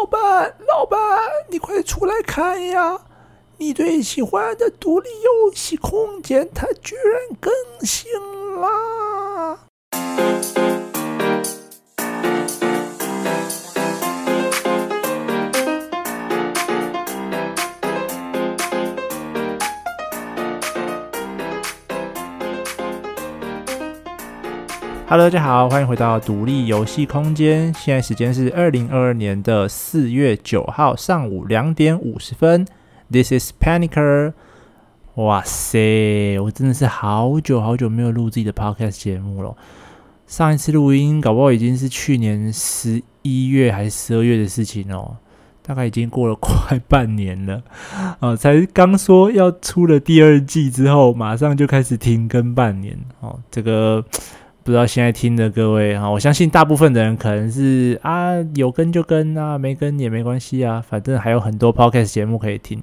老板，老板，你快出来看呀！你最喜欢的独立游戏空间，它居然更新啦！Hello，大家好，欢迎回到独立游戏空间。现在时间是二零二二年的四月九号上午两点五十分。This is Panicer。哇塞，我真的是好久好久没有录自己的 Podcast 节目了。上一次录音，搞不好已经是去年十一月还是十二月的事情哦。大概已经过了快半年了啊，才刚说要出了第二季之后，马上就开始停更半年哦，这个。不知道现在听的各位哈，我相信大部分的人可能是啊，有跟就跟啊，没跟也没关系啊，反正还有很多 podcast 节目可以听。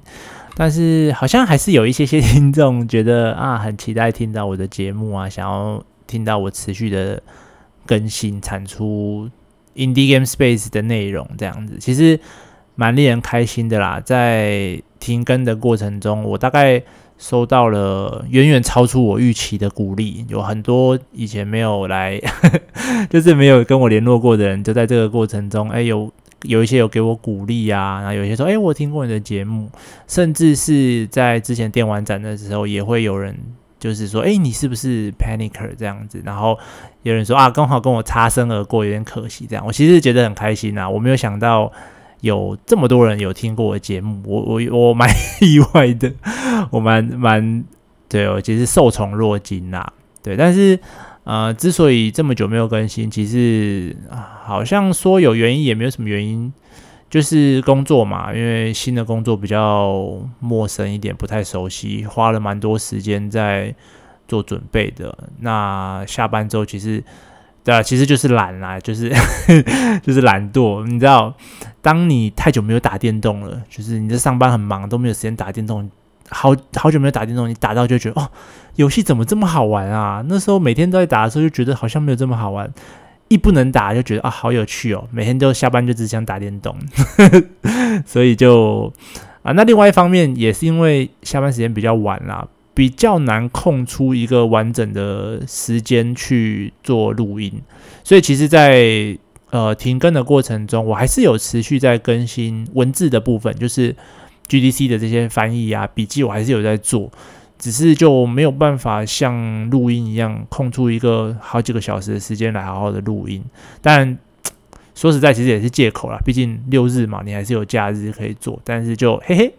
但是好像还是有一些些听众觉得啊，很期待听到我的节目啊，想要听到我持续的更新产出 Indie Game Space 的内容这样子，其实蛮令人开心的啦。在停更的过程中，我大概。收到了远远超出我预期的鼓励，有很多以前没有来，就是没有跟我联络过的人，就在这个过程中，哎，有有一些有给我鼓励啊，然后有一些说，哎，我听过你的节目，甚至是在之前电玩展的时候，也会有人就是说，哎，你是不是 Panicer 这样子？然后有人说啊，刚好跟我擦身而过，有点可惜这样。我其实觉得很开心啊，我没有想到。有这么多人有听过我节目，我我我蛮 意外的，我蛮蛮对，我其实受宠若惊呐，对，但是呃，之所以这么久没有更新，其实好像说有原因也没有什么原因，就是工作嘛，因为新的工作比较陌生一点，不太熟悉，花了蛮多时间在做准备的。那下班之后，其实。对啊，其实就是懒啦，就是 就是懒惰。你知道，当你太久没有打电动了，就是你在上班很忙，都没有时间打电动，好好久没有打电动，你打到就觉得哦，游戏怎么这么好玩啊？那时候每天都在打的时候，就觉得好像没有这么好玩。一不能打，就觉得啊，好有趣哦，每天都下班就只想打电动，所以就啊，那另外一方面也是因为下班时间比较晚啦。比较难空出一个完整的时间去做录音，所以其实在，呃停更的过程中，我还是有持续在更新文字的部分，就是 GDC 的这些翻译啊、笔记，我还是有在做，只是就没有办法像录音一样空出一个好几个小时的时间来好好的录音。但说实在，其实也是借口啦，毕竟六日嘛，你还是有假日可以做，但是就嘿嘿。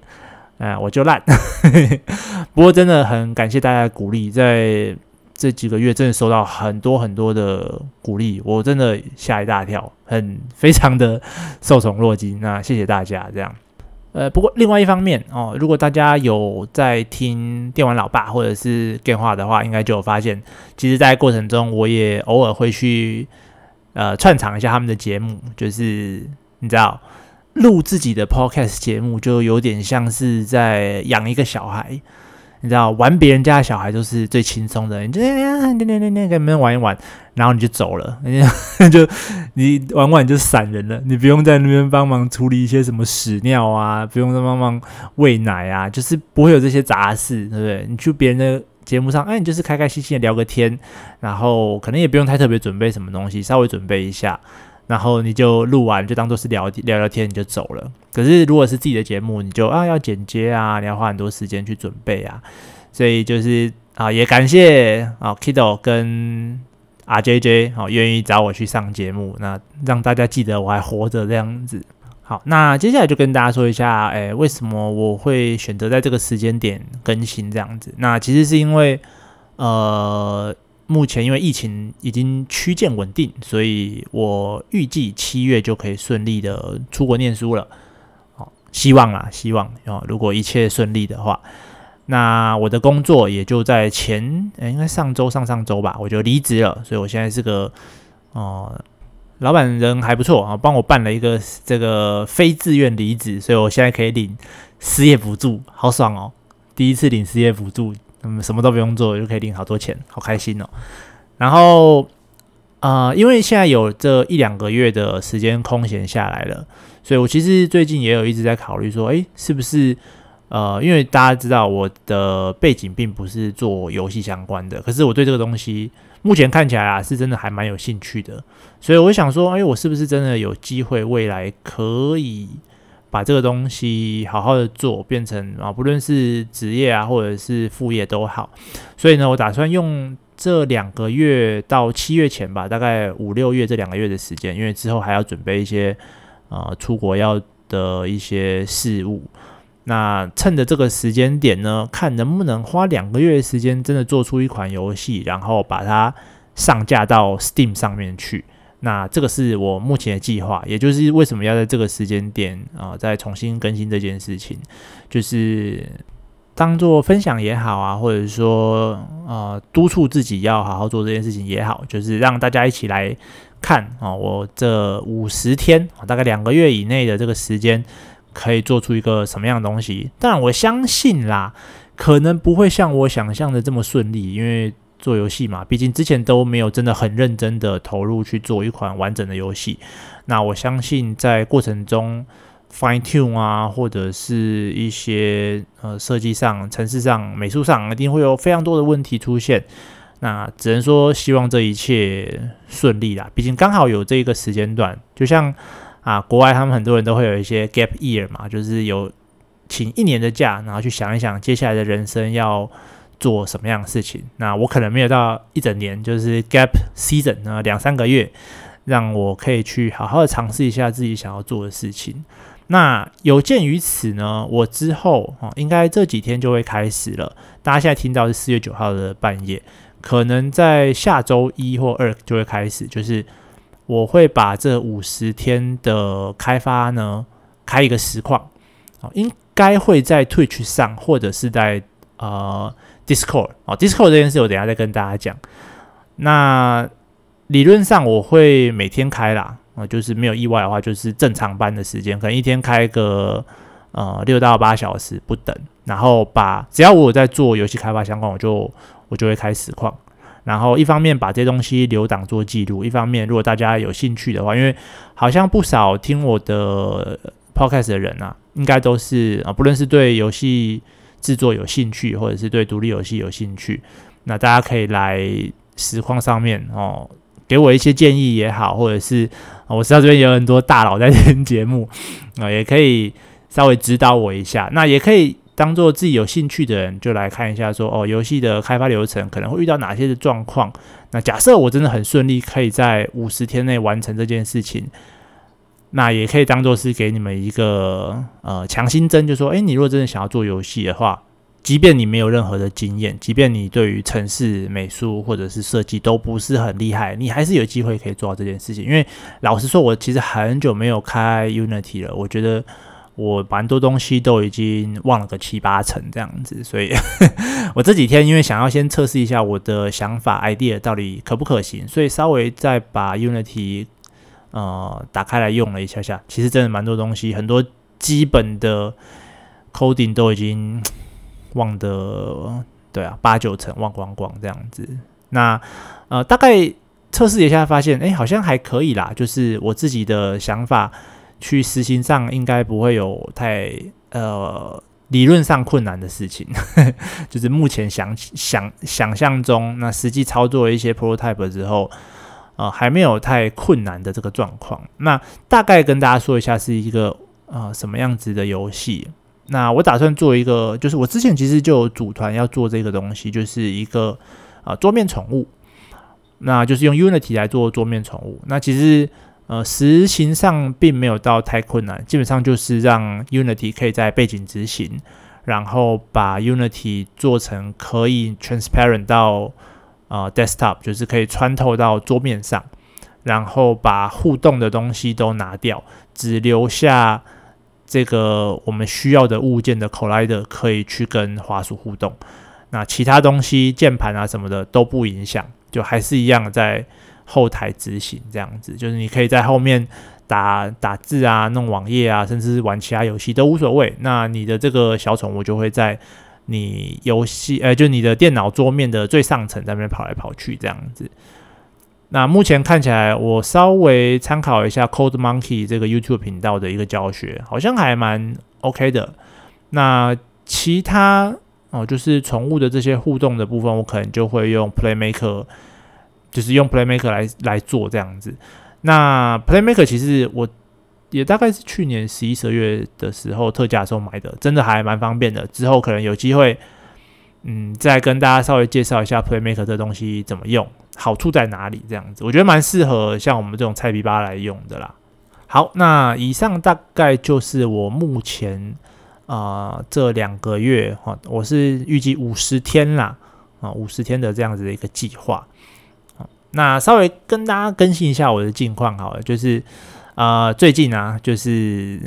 哎，我就烂，不过真的很感谢大家的鼓励，在这几个月真的收到很多很多的鼓励，我真的吓一大跳，很非常的受宠若惊。那谢谢大家这样。呃，不过另外一方面哦，如果大家有在听电玩老爸或者是电话的话，应该就有发现，其实，在过程中我也偶尔会去呃串场一下他们的节目，就是你知道。录自己的 podcast 节目就有点像是在养一个小孩，你知道，玩别人家的小孩都是最轻松的，你就那那那那跟别人玩一玩，然后你就走了，你就你玩玩就散人了，你不用在那边帮忙处理一些什么屎尿啊，不用再帮忙喂奶啊，就是不会有这些杂事，对不对？你去别人的节目上，哎，你就是开开心心的聊个天，然后可能也不用太特别准备什么东西，稍微准备一下。然后你就录完，就当做是聊聊聊天，你就走了。可是如果是自己的节目，你就啊要剪接啊，你要花很多时间去准备啊。所以就是啊，也感谢啊 Kido 跟 RJJ 好、啊、愿意找我去上节目，那让大家记得我还活着这样子。好，那接下来就跟大家说一下，哎，为什么我会选择在这个时间点更新这样子？那其实是因为呃。目前因为疫情已经趋渐稳定，所以我预计七月就可以顺利的出国念书了。好，希望啊，希望哦，如果一切顺利的话，那我的工作也就在前，诶，应该上周上上周吧，我就离职了。所以我现在是个哦、老板人还不错啊，帮我办了一个这个非自愿离职，所以我现在可以领失业补助，好爽哦！第一次领失业补助。嗯，什么都不用做就可以领好多钱，好开心哦。然后，呃，因为现在有这一两个月的时间空闲下来了，所以我其实最近也有一直在考虑说，诶，是不是呃，因为大家知道我的背景并不是做游戏相关的，可是我对这个东西目前看起来啊，是真的还蛮有兴趣的，所以我想说，诶，我是不是真的有机会未来可以把这个东西好好的做，变成啊，不论是职业啊，或者是副业都好，所以呢，我打算用。这两个月到七月前吧，大概五六月这两个月的时间，因为之后还要准备一些呃出国要的一些事务。那趁着这个时间点呢，看能不能花两个月的时间，真的做出一款游戏，然后把它上架到 Steam 上面去。那这个是我目前的计划，也就是为什么要在这个时间点啊、再重新更新这件事情，就是。当做分享也好啊，或者说呃督促自己要好好做这件事情也好，就是让大家一起来看啊、我这五十天大概两个月以内的这个时间，可以做出一个什么样的东西？当然我相信啦，可能不会像我想象的这么顺利，因为做游戏嘛，毕竟之前都没有真的很认真的投入去做一款完整的游戏。那我相信在过程中。Fine tune 啊，或者是一些呃设计上、城市上、美术上，一定会有非常多的问题出现。那只能说希望这一切顺利啦。毕竟刚好有这个时间段，就像啊，国外他们很多人都会有一些 gap year 嘛，就是有请一年的假，然后去想一想接下来的人生要做什么样的事情。那我可能没有到一整年，就是 gap season 呢，两三个月，让我可以去好好的尝试一下自己想要做的事情。那有鉴于此呢，我之后哦，应该这几天就会开始了。大家现在听到是四月九号的半夜，可能在下周一或二就会开始，就是我会把这五十天的开发呢开一个实况，应该会在 Twitch 上或者是在呃 Discord 哦，Discord 这件事我等下再跟大家讲。那理论上我会每天开啦。呃，就是没有意外的话，就是正常班的时间，可能一天开个呃六到八小时不等。然后把只要我有在做游戏开发相关，我就我就会开实况。然后一方面把这些东西留档做记录，一方面如果大家有兴趣的话，因为好像不少听我的 podcast 的人啊，应该都是啊，不论是对游戏制作有兴趣，或者是对独立游戏有兴趣，那大家可以来实况上面哦。给我一些建议也好，或者是我知道这边有很多大佬在听节目啊，也可以稍微指导我一下。那也可以当做自己有兴趣的人，就来看一下说，哦，游戏的开发流程可能会遇到哪些的状况。那假设我真的很顺利，可以在五十天内完成这件事情，那也可以当做是给你们一个呃强心针，就说，诶，你如果真的想要做游戏的话。即便你没有任何的经验，即便你对于城市美术或者是设计都不是很厉害，你还是有机会可以做到这件事情。因为老实说，我其实很久没有开 Unity 了，我觉得我蛮多东西都已经忘了个七八成这样子。所以 我这几天因为想要先测试一下我的想法 idea 到底可不可行，所以稍微再把 Unity 呃打开来用了一下下，其实真的蛮多东西，很多基本的 coding 都已经。忘的对啊，八九成忘光光这样子。那呃，大概测试一下，发现哎，好像还可以啦。就是我自己的想法，去实行上应该不会有太呃理论上困难的事情。就是目前想想想象中，那实际操作一些 prototype 之后，呃，还没有太困难的这个状况。那大概跟大家说一下，是一个呃什么样子的游戏。那我打算做一个，就是我之前其实就有组团要做这个东西，就是一个呃桌面宠物，那就是用 Unity 来做桌面宠物。那其实呃实行上并没有到太困难，基本上就是让 Unity 可以在背景执行，然后把 Unity 做成可以 transparent 到呃 desktop，就是可以穿透到桌面上，然后把互动的东西都拿掉，只留下。这个我们需要的物件的 collider 可以去跟滑鼠互动，那其他东西键盘啊什么的都不影响，就还是一样在后台执行这样子，就是你可以在后面打打字啊、弄网页啊，甚至是玩其他游戏都无所谓。那你的这个小宠物就会在你游戏，呃，就你的电脑桌面的最上层在那边跑来跑去这样子。那目前看起来，我稍微参考一下 Code Monkey 这个 YouTube 频道的一个教学，好像还蛮 OK 的。那其他哦，就是宠物的这些互动的部分，我可能就会用 Playmaker，就是用 Playmaker 来来做这样子。那 Playmaker 其实我也大概是去年十一、十二月的时候特价时候买的，真的还蛮方便的。之后可能有机会，嗯，再跟大家稍微介绍一下 Playmaker 这东西怎么用。好处在哪里？这样子，我觉得蛮适合像我们这种菜逼巴来用的啦。好，那以上大概就是我目前啊、这两个月哈，我是预计五十天啦啊，五十天的这样子的一个计划。那稍微跟大家更新一下我的近况好了，就是、呃、最近啊就是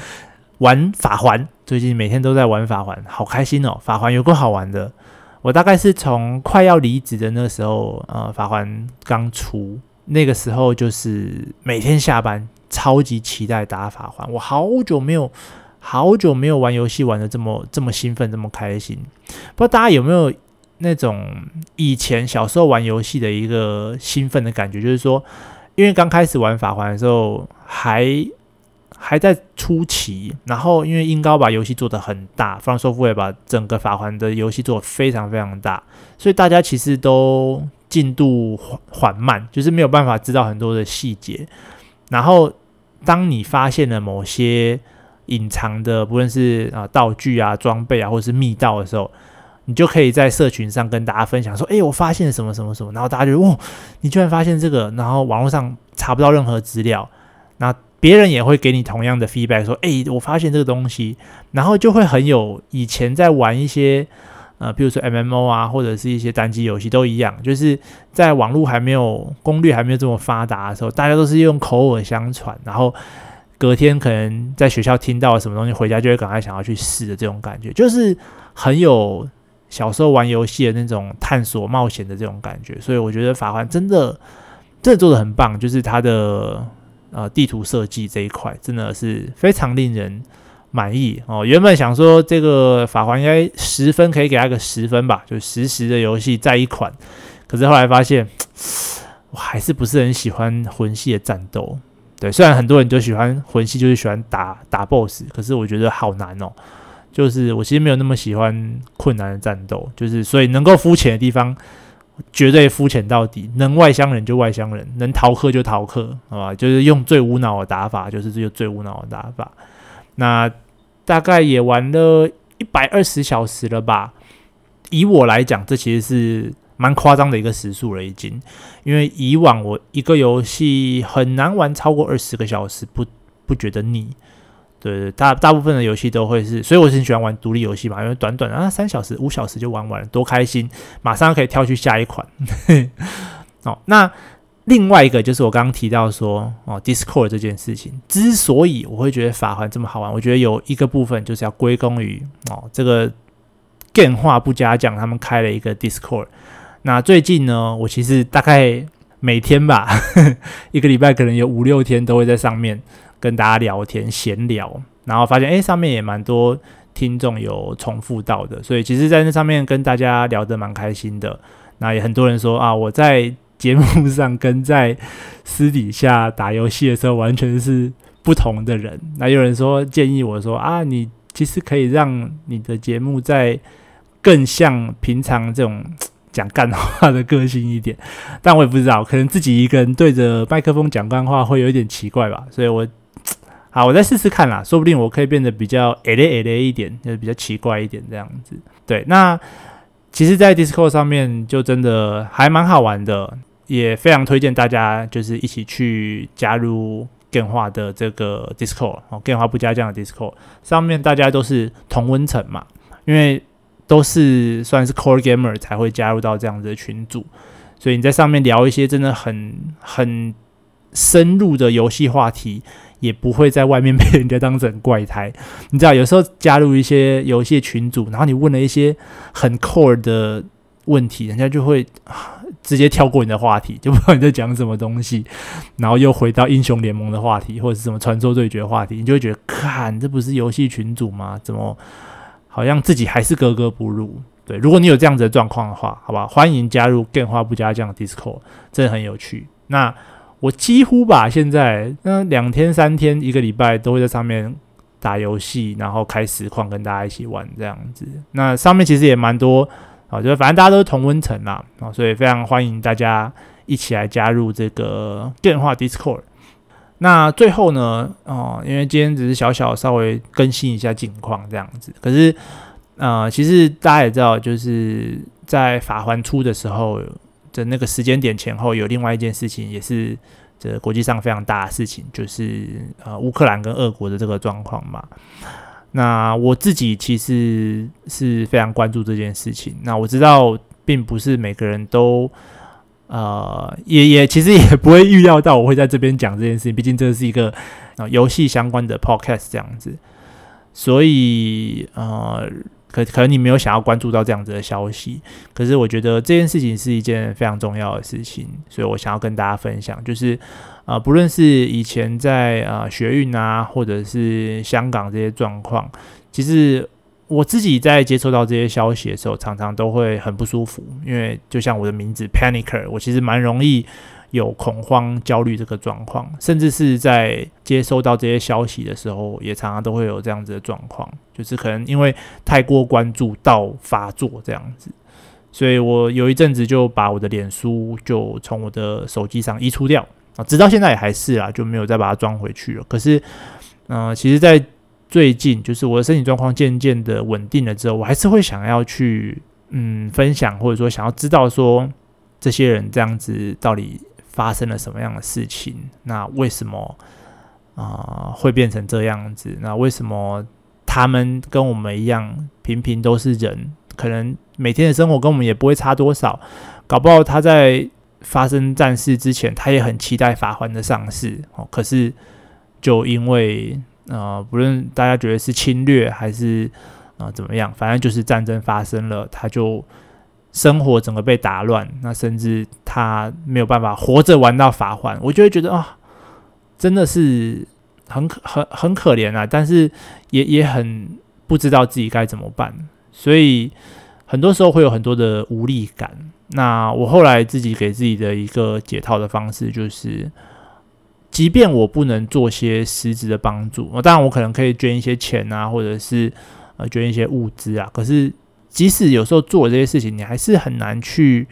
玩法环，最近每天都在玩法环，好开心哦！法环有个好玩的。我大概是从快要离职的那时候，呃，法环刚出，那个时候就是每天下班超级期待打法环。我好久没有，好久没有玩游戏玩得这么这么兴奋，这么开心。不知道大家有没有那种以前小时候玩游戏的一个兴奋的感觉？就是说，因为刚开始玩法环的时候还。还在初期，然后因为英高把游戏做得很大，FromSoftware 把整个法环的游戏做得非常非常大，所以大家其实都进度缓缓慢，就是没有办法知道很多的细节。然后当你发现了某些隐藏的，不论是啊道具啊、装备啊，或者是密道的时候，你就可以在社群上跟大家分享说：“哎，我发现什么什么什么。”然后大家就哦，你居然发现这个！然后网络上查不到任何资料，那。别人也会给你同样的 feedback，说：“诶，我发现这个东西，然后就会很有以前在玩一些呃，比如说 MMO 啊，或者是一些单机游戏都一样，就是在网络还没有攻略还没有这么发达的时候，大家都是用口耳相传，然后隔天可能在学校听到什么东西，回家就会赶快想要去试的这种感觉，就是很有小时候玩游戏的那种探索冒险的这种感觉。所以我觉得法环真的真的做得很棒，就是它的。呃，地图设计这一块真的是非常令人满意哦。原本想说这个法环应该十分可以给他个十分吧，就实时的游戏再一款。可是后来发现，我还是不是很喜欢魂系的战斗。对，虽然很多人都喜欢魂系，就是喜欢打打 BOSS，可是我觉得好难哦。就是我其实没有那么喜欢困难的战斗，就是所以能够肤浅的地方。绝对肤浅到底，能外乡人就外乡人，能逃课就逃课，好吧？就是用最无脑的打法，就是这个最无脑的打法。那大概也玩了一百二十小时了吧？以我来讲，这其实是蛮夸张的一个时数了，已经。因为以往我一个游戏很难玩超过二十个小时，不不觉得腻。对对，大大部分的游戏都会是，所以我是很喜欢玩独立游戏嘛，因为短短啊三小时、五小时就玩完了，多开心，马上可以跳去下一款。哦，那另外一个就是我刚刚提到说哦，Discord 这件事情，之所以我会觉得法环这么好玩，我觉得有一个部分就是要归功于哦这个电话不加奖他们开了一个 Discord。那最近呢，我其实大概每天吧，一个礼拜可能有五六天都会在上面。跟大家聊天闲聊，然后发现诶，上面也蛮多听众有重复到的，所以其实，在那上面跟大家聊得蛮开心的。那也很多人说啊，我在节目上跟在私底下打游戏的时候完全是不同的人。那有人说建议我说啊，你其实可以让你的节目再更像平常这种 讲干话的个性一点，但我也不知道，可能自己一个人对着麦克风讲干话会有一点奇怪吧，所以我。好，我再试试看啦，说不定我可以变得比较 A 咧 A 咧一点，就是比较奇怪一点这样子。对，那其实，在 Discord 上面就真的还蛮好玩的，也非常推荐大家就是一起去加入电话的这个 Discord 哦，电话不加酱的 Discord 上面大家都是同温层嘛，因为都是算是 Core Gamer 才会加入到这样子的群组，所以你在上面聊一些真的很很深入的游戏话题。也不会在外面被人家当成怪胎，你知道，有时候加入一些游戏群组，然后你问了一些很 core 的问题，人家就会直接跳过你的话题，就不知道你在讲什么东西，然后又回到英雄联盟的话题或者是什么传说对决话题，你就会觉得，看这不是游戏群组吗？怎么好像自己还是格格不入？对，如果你有这样子的状况的话，好吧，欢迎加入电话不加酱 Discord，真的很有趣。那我几乎吧，现在那两天三天一个礼拜都会在上面打游戏，然后开实况跟大家一起玩这样子。那上面其实也蛮多啊，就反正大家都是同温层啦啊，所以非常欢迎大家一起来加入这个电话 Discord。那最后呢，哦，因为今天只是小小稍微更新一下近况这样子，可是呃，其实大家也知道，就是在法环出的时候。的那个时间点前后，有另外一件事情，也是这国际上非常大的事情，就是呃乌克兰跟俄国的这个状况嘛。那我自己其实是非常关注这件事情。那我知道，并不是每个人都呃也也其实也不会预料到我会在这边讲这件事情，毕竟这是一个呃游戏相关的 podcast 这样子，所以呃。可可能你没有想要关注到这样子的消息，可是我觉得这件事情是一件非常重要的事情，所以我想要跟大家分享，就是啊、呃，不论是以前在啊、呃、学运啊，或者是香港这些状况，其实我自己在接收到这些消息的时候，常常都会很不舒服，因为就像我的名字 Panicer，我其实蛮容易。有恐慌、焦虑这个状况，甚至是在接收到这些消息的时候，也常常都会有这样子的状况，就是可能因为太过关注到发作这样子，所以我有一阵子就把我的脸书就从我的手机上移除掉啊，直到现在也还是啦，就没有再把它装回去了。可是，嗯、其实，在最近，就是我的身体状况渐渐的稳定了之后，我还是会想要去嗯分享，或者说想要知道说这些人这样子到底。发生了什么样的事情？那为什么啊、会变成这样子？那为什么他们跟我们一样，平平都是人，可能每天的生活跟我们也不会差多少。搞不好他在发生战事之前，他也很期待法环的上市哦。可是就因为呃，不论大家觉得是侵略还是啊、怎么样，反正就是战争发生了，他就。生活整个被打乱，那甚至他没有办法活着玩到法环，我就会觉得啊，真的是很可很很可怜啊，但是也也很不知道自己该怎么办，所以很多时候会有很多的无力感。那我后来自己给自己的一个解套的方式就是，即便我不能做些实质的帮助，当然我可能可以捐一些钱啊，或者是呃捐一些物资啊，可是。即使有时候做这些事情，你还是很难去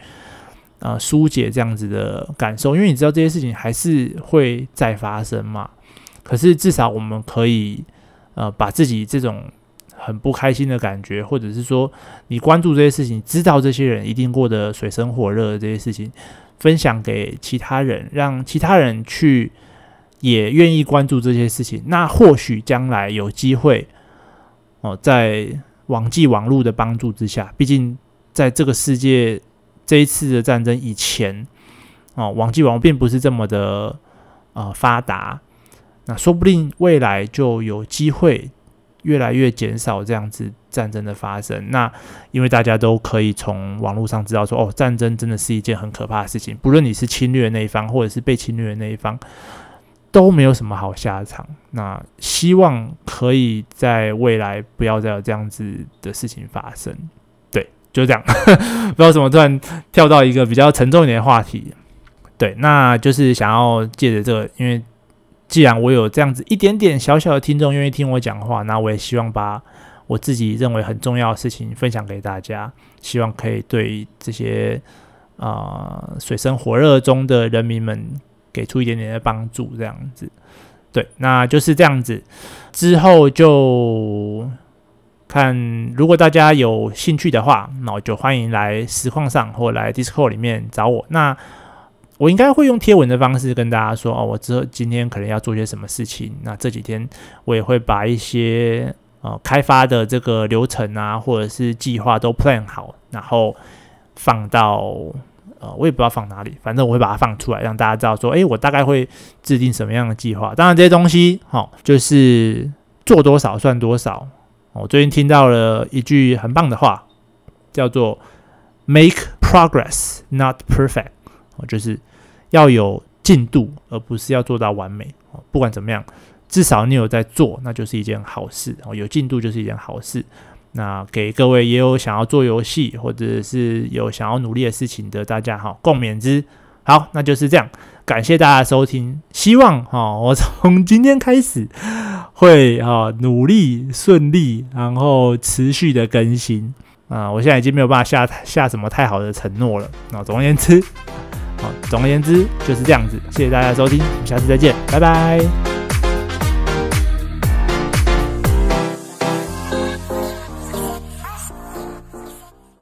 呃疏解这样子的感受，因为你知道这些事情还是会再发生嘛。可是至少我们可以呃把自己这种很不开心的感觉，或者是说你关注这些事情，知道这些人一定过得水深火热的这些事情，分享给其他人，让其他人去也愿意关注这些事情。那或许将来有机会哦、在。网际网络的帮助之下，毕竟在这个世界这一次的战争以前，哦，网际网络并不是这么的呃发达，那说不定未来就有机会越来越减少这样子战争的发生。那因为大家都可以从网络上知道说，哦，战争真的是一件很可怕的事情，不论你是侵略那一方，或者是被侵略的那一方。都没有什么好下场。那希望可以在未来不要再有这样子的事情发生。对，就这样。不知道怎么突然跳到一个比较沉重一点的话题。对，那就是想要借着这个，因为既然我有这样子一点点小小的听众愿意听我讲话，那我也希望把我自己认为很重要的事情分享给大家，希望可以对这些啊、水深火热中的人民们。给出一点点的帮助，这样子，对，那就是这样子。之后就看，如果大家有兴趣的话，那我就欢迎来实况上或来 Discord 里面找我。那我应该会用贴文的方式跟大家说哦，我之后今天可能要做些什么事情。那这几天我也会把一些呃开发的这个流程啊，或者是计划都 plan 好，然后放到。呃，我也不知道放哪里，反正我会把它放出来，让大家知道说，诶，我大概会制定什么样的计划。当然，这些东西，哈、就是做多少算多少。我最近听到了一句很棒的话，叫做 “Make progress, not perfect”，哦，就是要有进度，而不是要做到完美。不管怎么样，至少你有在做，那就是一件好事。哦，有进度就是一件好事。那给各位也有想要做游戏或者是有想要努力的事情的大家哈，共勉之。好，那就是这样，感谢大家收听，希望哈我从今天开始会哈努力顺利，然后持续的更新啊。我现在已经没有办法下下什么太好的承诺了。那总而言之，好，总而言之就是这样子。谢谢大家收听，我们下次再见，拜拜。